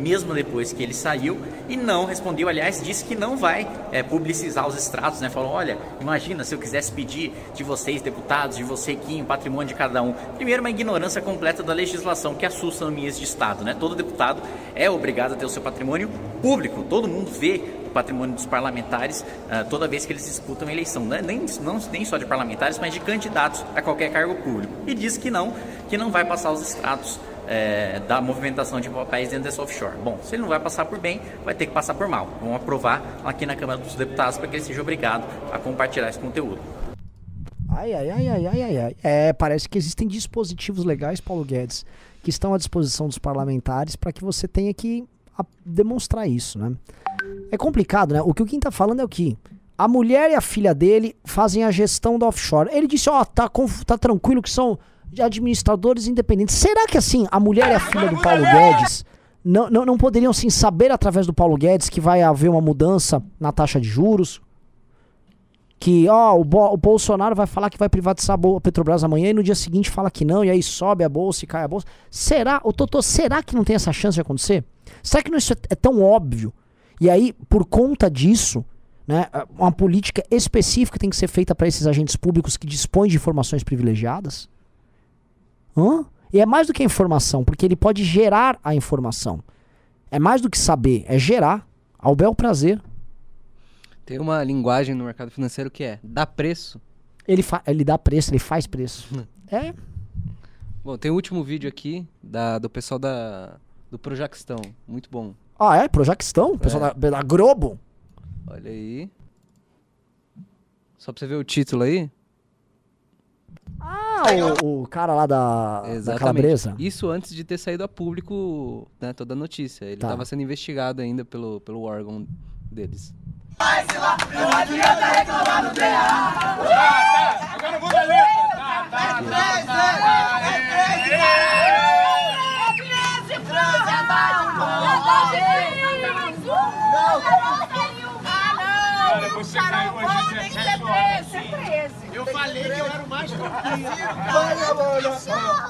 mesmo depois que ele saiu, e não respondeu, aliás, disse que não vai é, publicizar os extratos, né? Falou, olha, imagina se eu quisesse pedir de vocês, deputados, de você, Kim, patrimônio de cada um. Primeiro, uma ignorância completa da legislação que assusta nomeados de Estado, né? Todo deputado é obrigado a ter o seu patrimônio público, todo mundo vê o patrimônio dos parlamentares ah, toda vez que eles disputam a eleição, né? nem, não, nem só de parlamentares, mas de candidatos a qualquer cargo público. E diz que não, que não vai passar os extratos eh, da movimentação de papéis dentro desse offshore. Bom, se ele não vai passar por bem, vai ter que passar por mal. Vamos aprovar aqui na Câmara dos Deputados para que ele seja obrigado a compartilhar esse conteúdo. Ai, ai, ai, ai, ai, ai, ai. É, parece que existem dispositivos legais, Paulo Guedes, que estão à disposição dos parlamentares para que você tenha que demonstrar isso, né? É complicado, né? O que o Kim tá falando é o que? A mulher e a filha dele fazem a gestão da offshore. Ele disse, ó, tá, conf- tá tranquilo que são administradores independentes. Será que assim, a mulher e a filha do Paulo Guedes não, não, não poderiam sim saber através do Paulo Guedes que vai haver uma mudança na taxa de juros? que ó, o, Bo- o Bolsonaro vai falar que vai privatizar a Petrobras amanhã e no dia seguinte fala que não, e aí sobe a bolsa e cai a bolsa. Será, o Totô, será que não tem essa chance de acontecer? Será que não isso é, é tão óbvio? E aí, por conta disso, né, uma política específica tem que ser feita para esses agentes públicos que dispõem de informações privilegiadas? Hã? E é mais do que a informação, porque ele pode gerar a informação. É mais do que saber, é gerar ao bel prazer. Tem uma linguagem no mercado financeiro que é dá preço. Ele, ele dá preço, ele faz preço. é, Bom, tem o último vídeo aqui da, do pessoal da, do Projaquistão. Muito bom. Ah, é? Projaquistão? Pessoal É. da, da Globo? Olha aí. Só pra você ver o título aí. Ah, o, o cara lá da, da Calabresa. Isso antes de ter saído a público né, toda a notícia. Ele Tá. estava sendo investigado ainda pelo, pelo órgão deles. Não adianta reclamar do PA. Agora eu vou ler. Cara, você caiu hoje 17 horas. Eu falei que eu era o mais tranquilo. Mano.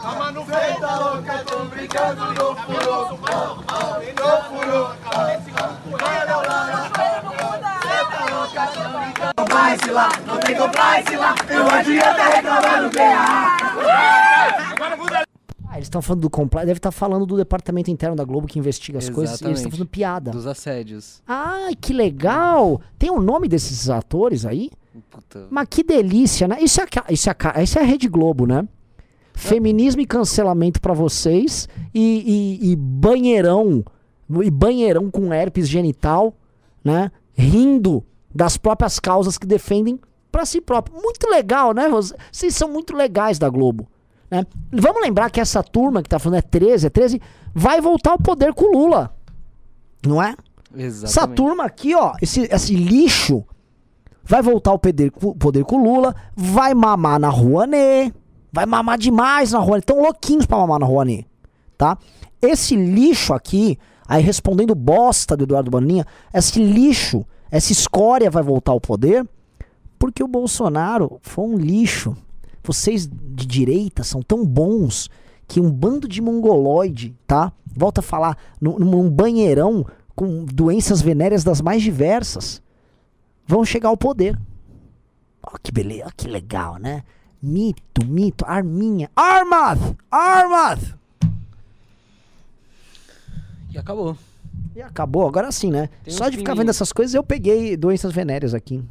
Tava no freio da louca, tô brincando no furou. No furou. Compliance lá, não tem compliance lá. Não adianta reclamar do PA. Eles estão falando do complexo. Deve estar falando do departamento interno da Globo que investiga as coisas. E eles estão Exatamente. fazendo piada. Dos assédios. Ai, que legal! Tem o nome desses atores aí? Puta. Mas que delícia, né? Isso é, a- isso é, isso é a Rede Globo, né? Feminismo e cancelamento pra vocês e, e- e banheirão e banheirão com herpes genital, né? Rindo das próprias causas que defendem pra si próprio. Muito legal, né? Vocês são muito legais da Globo, né? Vamos lembrar que essa turma que tá falando é 13, é 13, vai voltar ao poder com o Lula. Não é? Exatamente. Essa turma aqui, ó, esse, esse lixo vai voltar ao poder, poder com o Lula, vai mamar na Rouanet, vai mamar demais na Rouanet, tão louquinhos pra mamar na Rouanet, tá? Esse lixo aqui, aí respondendo bosta do Eduardo Bananinha, esse lixo, essa escória vai voltar ao poder porque o Bolsonaro foi um lixo. Vocês de direita são tão bons que um bando de mongoloide, tá? Volta a falar, num, num banheirão com doenças venéreas das mais diversas, vão chegar ao poder. Ó, que beleza, ó, que legal, né? Mito, mito, arminha. Armad! Armad! E acabou. E acabou, agora sim, né? Tem Só de ficar vendo essas coisas, eu peguei doenças venéreas aqui.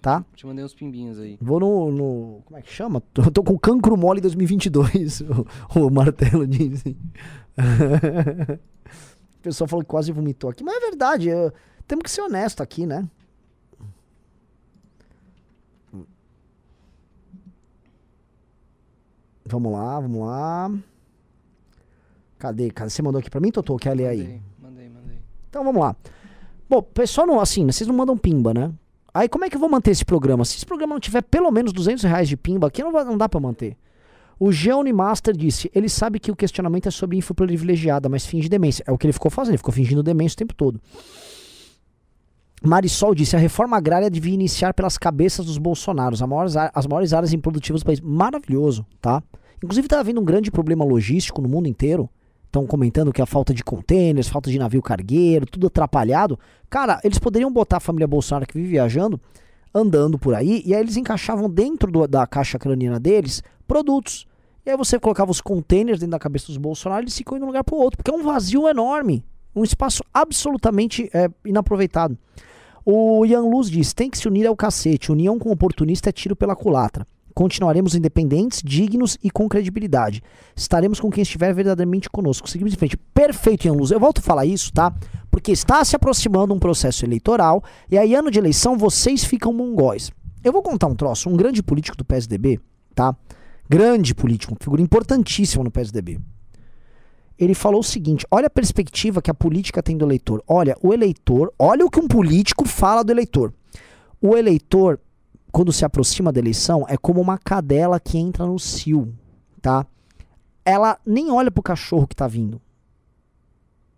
Tá? Te mandei uns pimbinhos aí. Vou no, no- Como é que chama? Tô, tô com cancro mole 2022. O, o martelo disse. o pessoal falou que quase vomitou aqui. Mas é verdade. eu- temos que ser honesto aqui, né? Vamos lá, vamos lá. Cadê? Cadê? Você mandou aqui pra mim, Totô? Quer ler aí? Mandei, mandei, mandei. Então vamos lá. Bom, pessoal, não, assim, vocês não mandam pimba, né? Aí como é que eu vou manter esse programa? Se esse programa não tiver pelo menos 200 reais de pimba aqui, não, vai- não dá pra manter. O Geone Master disse, ele sabe que o questionamento é sobre info privilegiada, mas finge demência. É o que ele ficou fazendo, ele ficou fingindo demência o tempo todo. Marisol disse, a reforma agrária devia iniciar pelas cabeças dos bolsonaros, as maiores, as maiores áreas improdutivas do país. Maravilhoso, tá? Inclusive tá havendo um grande problema logístico no mundo inteiro. Estão comentando que a falta de containers, falta de navio cargueiro, tudo atrapalhado. Cara, eles poderiam botar a família Bolsonaro que vive viajando, andando por aí, e aí eles encaixavam dentro do- da caixa craniana deles produtos. E aí você colocava os containers dentro da cabeça dos Bolsonaro e eles ficam indo de um lugar pro outro, porque é um vazio enorme. Um espaço absolutamente é, inaproveitado. O Ian Luz diz: tem que se unir ao cacete. União com oportunista é tiro pela culatra. Continuaremos independentes, dignos e com credibilidade. Estaremos com quem estiver verdadeiramente conosco. Seguimos em frente. Perfeito, Ian Luz. Eu volto a falar isso, tá? Porque está se aproximando um processo eleitoral e aí, ano de eleição, vocês ficam mongóis. Eu vou contar um troço. Um grande político do PSDB, tá? Grande político, figura importantíssima no PSDB. Ele falou o seguinte: olha a perspectiva que a política tem do eleitor. Olha, o eleitor, olha o que um político fala do eleitor. O eleitor, quando se aproxima da eleição, é como uma cadela que entra no cio, tá? Ela nem olha pro cachorro que tá vindo.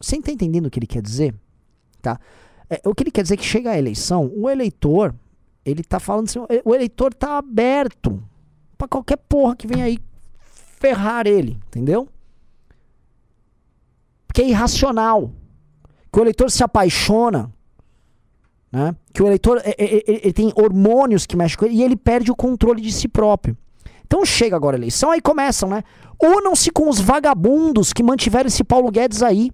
Você tá entendendo o que ele quer dizer? Tá? É, o que ele quer dizer é que chega a eleição, o eleitor, ele tá falando assim, o eleitor tá aberto pra qualquer porra que vem aí ferrar ele, entendeu? Porque é irracional. Que o eleitor se apaixona, né? Que o eleitor é- é- é- ele tem hormônios que mexem com ele e ele perde o controle de si próprio. Então chega agora a eleição, aí começam, né? Unam-se com os vagabundos que mantiveram esse Paulo Guedes aí.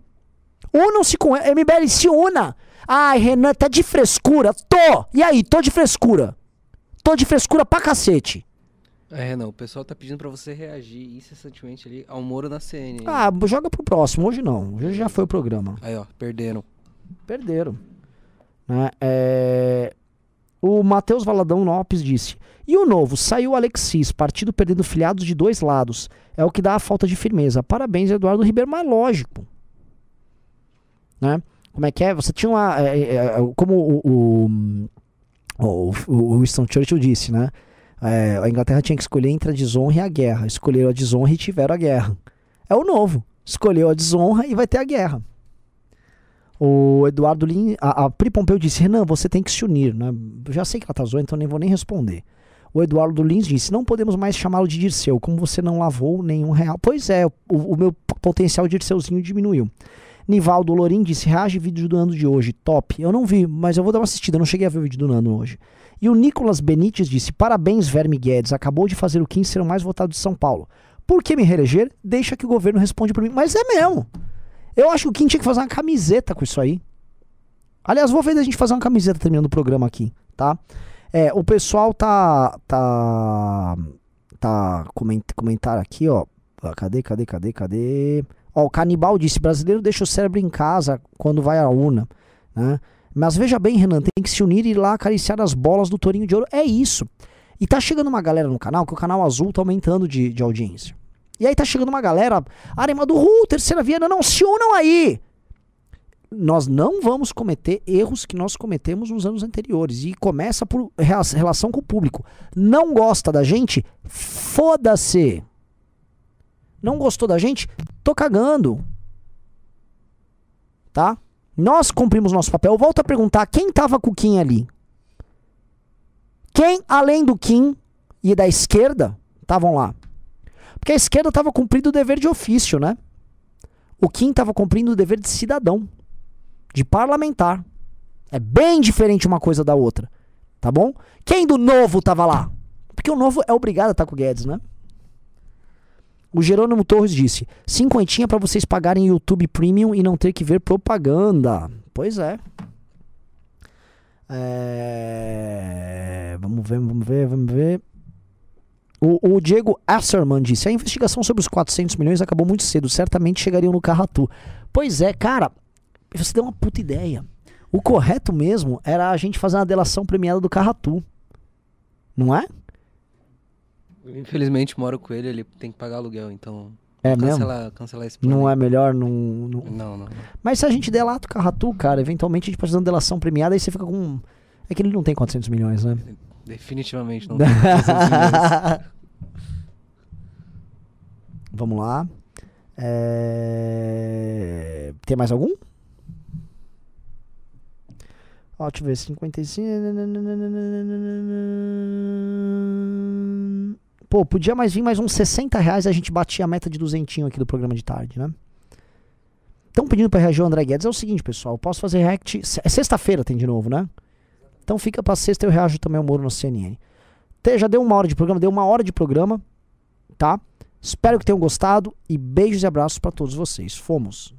Unam-se com ele. MBL, se una. Ai, Renan, tá de frescura? Tô! E aí, tô de frescura. Tô de frescura pra cacete. É, não, o pessoal tá pedindo pra você reagir incessantemente ali ao Moro na CN. Ah, joga pro próximo. Hoje não. Hoje já foi o programa. Aí, ó, perderam. Perderam. Né? É, O Matheus Valadão Lopes disse: E o novo? Saiu Alexis, partido perdendo filiados de dois lados. É o que dá a falta de firmeza. Parabéns, Eduardo Ribeiro, mas lógico. Né? Como é que é? Você tinha uma. é, é, é, como o, o, o, o Winston Churchill disse, né? É, a Inglaterra tinha que escolher entre a desonra e a guerra. Escolheram a desonra e tiveram a guerra. É o novo. Escolheu a desonra e vai ter a guerra. O Eduardo Lin, a, a Pri Pompeu disse: Renan, você tem que se unir. Né? Eu já sei que ela atrasou, então nem vou nem responder. O Eduardo Lins disse: Não podemos mais chamá-lo de Dirceu, como você não lavou nenhum real. Pois é, o, o meu potencial Dirceuzinho diminuiu. Nivaldo Lorim disse: Reage vídeo do Nando de hoje, top. Eu não vi, mas eu vou dar uma assistida, eu não cheguei a ver o vídeo do Nando hoje. E o Nicolas Benites disse: Parabéns, Verme Guedes, acabou de fazer o 15 ser o mais votado de São Paulo. Por que me reeleger? Deixa que o governo responde por mim. Mas é mesmo. Eu acho que o Kim tinha que fazer uma camiseta com isso aí. Aliás, vou ver a gente fazer uma camiseta terminando o programa aqui, tá? É, o pessoal tá. tá. tá. Coment, comentar aqui, ó. Cadê, cadê, cadê, cadê? Ó, o Canibal disse: brasileiro deixa o cérebro em casa quando vai à urna, né? Mas veja bem, Renan, tem que se unir e ir lá acariciar as bolas do Torinho de Ouro. É isso. E tá chegando uma galera no canal, que o canal azul tá aumentando de, de audiência. E aí tá chegando uma galera, Arema do Ru, terceira via, não, não, se unam aí. nós não vamos cometer erros que nós cometemos nos anos anteriores. E começa por relação com o público. Não gosta da gente? Foda-se. Não gostou da gente? Tô cagando. Tá? Nós cumprimos nosso papel. Volto a perguntar: quem tava com o Kim ali? Quem, além do Kim e da esquerda, estavam lá? Porque a esquerda estava cumprindo o dever de ofício, né? O Kim estava cumprindo o dever de cidadão, de parlamentar. É bem diferente uma coisa da outra, tá bom? Quem do novo tava lá? Porque o novo é obrigado a estar com o Guedes, né? O Jerônimo Torres disse: cinquentinha para vocês pagarem YouTube Premium e não ter que ver propaganda. Pois é. É, Vamos ver, vamos ver, vamos ver. O, o Diego Asserman disse: a investigação sobre os 400 milhões acabou muito cedo, certamente chegariam no Carratu. Pois é, cara, você deu uma puta ideia. O correto mesmo era a gente fazer uma delação premiada do Carratu. Não é? Infelizmente, moro com ele, ele tem que pagar aluguel, então. É cancelar, mesmo? Cancelar esse plano. Não é melhor não, não- Não, não. Mas se a gente delata o Carratu, cara, eventualmente a gente pode fazer uma delação premiada e você fica com. É que ele não tem 400 milhões, né? Definitivamente não. tem 300 milhões. Vamos lá. É, Tem mais algum? Ó, deixa eu ver. 55. Pô, podia mais vir mais uns 60 reais a gente batia a meta de duzentinho aqui do programa de tarde, né? Estão pedindo pra reagir o André Guedes. É o seguinte, pessoal. Posso fazer react. É sexta-feira, tem de novo, né? Então fica pra sexta eu reajo também ao Moro no CNN. Te- Já deu uma hora de programa, deu uma hora de programa, tá? Espero que tenham gostado e beijos e abraços pra todos vocês. Fomos.